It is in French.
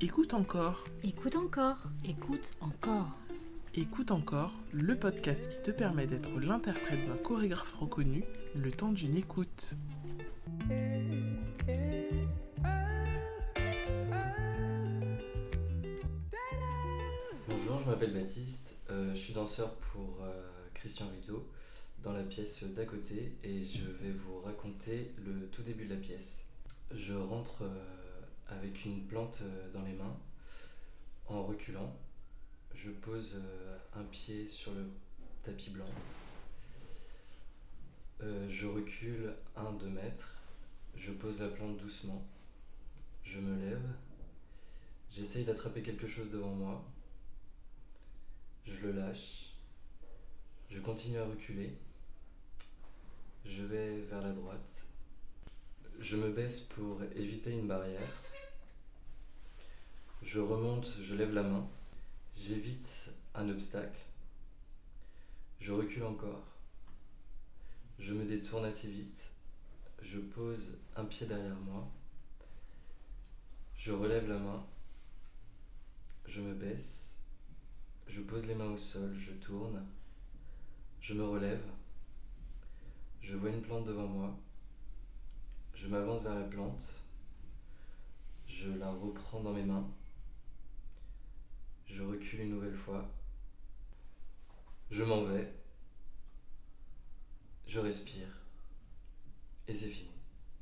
Écoute encore, Écoute encore. Écoute encore. écoute encore, le podcast qui te permet d'être l'interprète d'un chorégraphe reconnu le temps d'une écoute. Bonjour, je m'appelle Baptiste, euh, je suis danseur pour euh, Christian Rizzo dans la pièce d'à côté et je vais vous raconter le tout début de la pièce. Je rentre euh, avec une plante euh, dans les mains en reculant. Je pose euh, un pied sur le tapis blanc. Euh, je recule 1-2 mètres. Je pose la plante doucement. Je me lève. J'essaye d'attraper quelque chose devant moi. Je le lâche. Je continue à reculer. Je vais vers la droite. Je me baisse pour éviter une barrière. Je remonte, je lève la main. J'évite un obstacle. Je recule encore. Je me détourne assez vite. Je pose un pied derrière moi. Je relève la main. Je me baisse. Je pose les mains au sol, je tourne. Je me relève. Je vois une plante devant moi. Je m'avance vers la plante. Je la reprends dans mes mains. Une nouvelle fois. Je m'en vais. Je respire. Et c'est fini.